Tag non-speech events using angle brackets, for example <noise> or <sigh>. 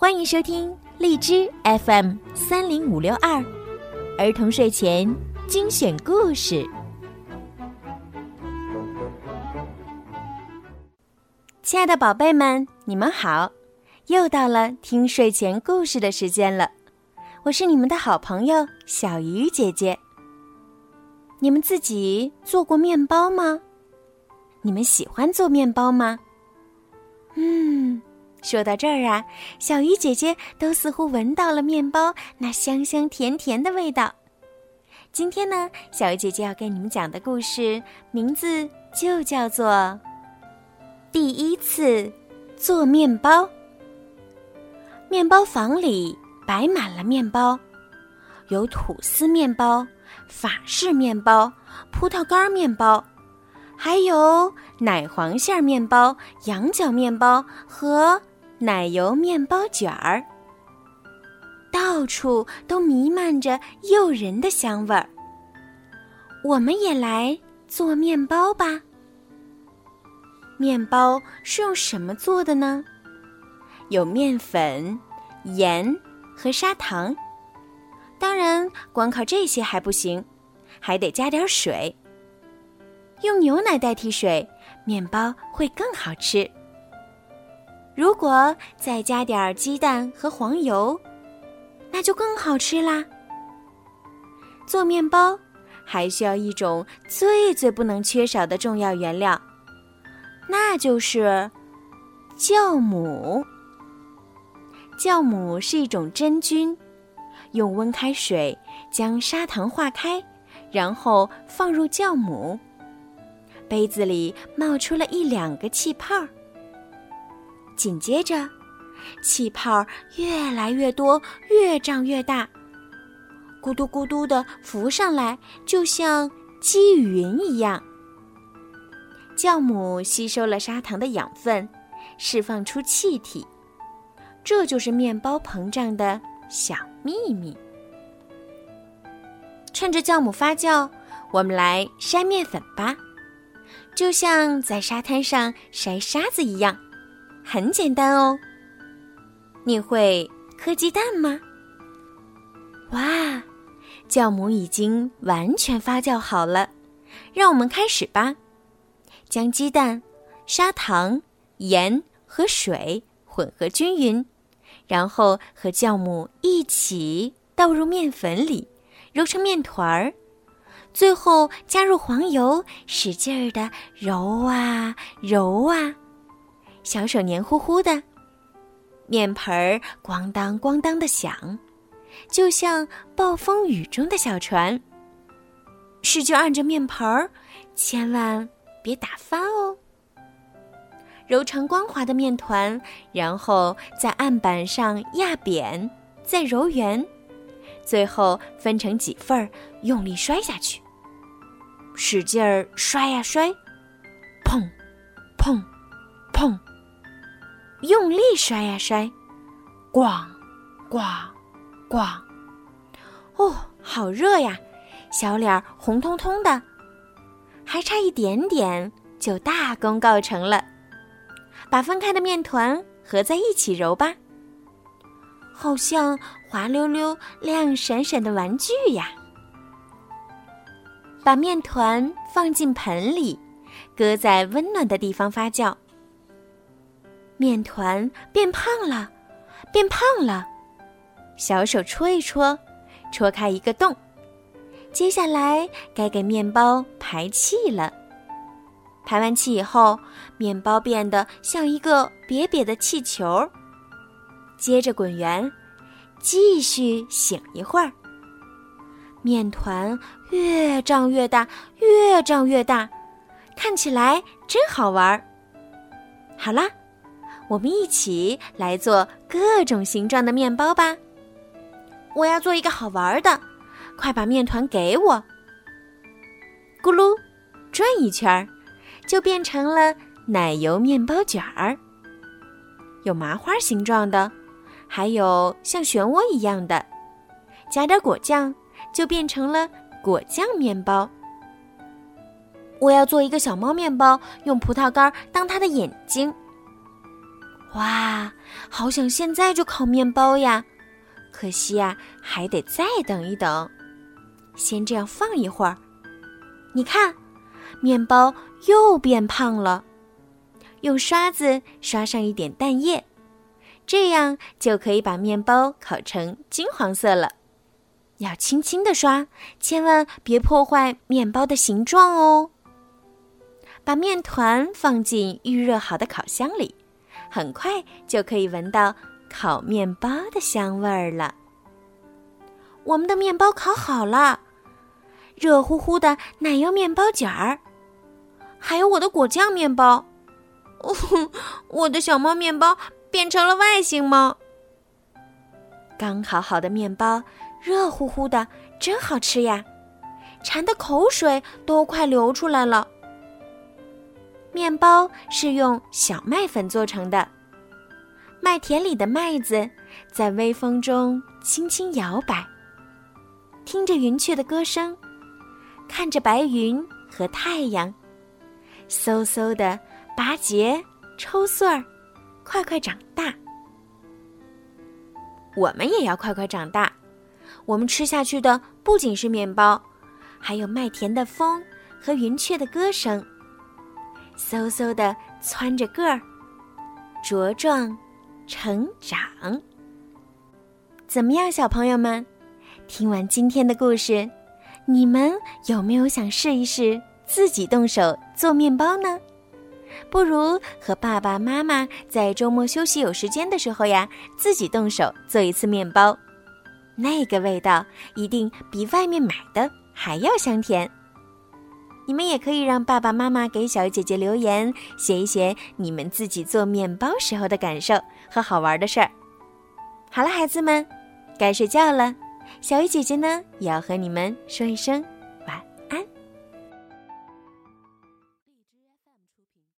欢迎收听荔枝 FM 三零五六二儿童睡前精选故事。亲爱的宝贝们，你们好！又到了听睡前故事的时间了，我是你们的好朋友小鱼姐姐。你们自己做过面包吗？你们喜欢做面包吗？嗯。说到这儿啊，小鱼姐姐都似乎闻到了面包那香香甜甜的味道。今天呢，小鱼姐姐要给你们讲的故事名字就叫做《第一次做面包》。面包房里摆满了面包，有吐司面包、法式面包、葡萄干面包，还有奶黄馅面包、羊角面包和。奶油面包卷儿，到处都弥漫着诱人的香味儿。我们也来做面包吧。面包是用什么做的呢？有面粉、盐和砂糖。当然，光靠这些还不行，还得加点水。用牛奶代替水，面包会更好吃。如果再加点鸡蛋和黄油，那就更好吃啦。做面包还需要一种最最不能缺少的重要原料，那就是酵母。酵母是一种真菌，用温开水将砂糖化开，然后放入酵母，杯子里冒出了一两个气泡。紧接着，气泡越来越多，越胀越大，咕嘟咕嘟的浮上来，就像积云一样。酵母吸收了砂糖的养分，释放出气体，这就是面包膨胀的小秘密。趁着酵母发酵，我们来筛面粉吧，就像在沙滩上筛沙子一样。很简单哦。你会磕鸡蛋吗？哇，酵母已经完全发酵好了，让我们开始吧。将鸡蛋、砂糖、盐和水混合均匀，然后和酵母一起倒入面粉里，揉成面团儿。最后加入黄油，使劲儿的揉啊揉啊。小手黏糊糊的，面盆儿咣当咣当的响，就像暴风雨中的小船。使劲按着面盆儿，千万别打翻哦。揉成光滑的面团，然后在案板上压扁，再揉圆，最后分成几份儿，用力摔下去。使劲儿摔呀摔，砰，砰。用力摔呀摔，咣，咣，咣！哦，好热呀，小脸红彤彤的，还差一点点就大功告成了。把分开的面团合在一起揉吧，好像滑溜溜、亮闪闪的玩具呀。把面团放进盆里，搁在温暖的地方发酵。面团变胖了，变胖了，小手戳一戳，戳开一个洞。接下来该给面包排气了。排完气以后，面包变得像一个瘪瘪的气球。接着滚圆，继续醒一会儿。面团越胀越大，越胀越大，看起来真好玩儿。好啦。我们一起来做各种形状的面包吧！我要做一个好玩的，快把面团给我！咕噜，转一圈儿，就变成了奶油面包卷儿。有麻花形状的，还有像漩涡一样的。加点果酱，就变成了果酱面包。我要做一个小猫面包，用葡萄干当它的眼睛。哇，好想现在就烤面包呀！可惜啊，还得再等一等。先这样放一会儿。你看，面包又变胖了。用刷子刷上一点蛋液，这样就可以把面包烤成金黄色了。要轻轻地刷，千万别破坏面包的形状哦。把面团放进预热好的烤箱里，很快就可以闻到烤面包的香味儿了。我们的面包烤好了，热乎乎的奶油面包卷儿，还有我的果酱面包。哦 <laughs> 我的小猫面包变成了外星猫。刚烤好的面包，热乎乎的，真好吃呀，馋的口水都快流出来了。面包是用小麦粉做成的，麦田里的麦子在微风中轻轻摇摆，听着云雀的歌声，看着白云和太阳，嗖嗖的。拔节、抽穗儿，快快长大。我们也要快快长大。我们吃下去的不仅是面包，还有麦田的风和云雀的歌声，嗖嗖的蹿着个儿，茁壮成长。怎么样，小朋友们？听完今天的故事，你们有没有想试一试自己动手做面包呢？不如和爸爸妈妈在周末休息有时间的时候呀，自己动手做一次面包，那个味道一定比外面买的还要香甜。你们也可以让爸爸妈妈给小鱼姐姐留言，写一写你们自己做面包时候的感受和好玩的事儿。好了，孩子们，该睡觉了，小鱼姐姐呢也要和你们说一声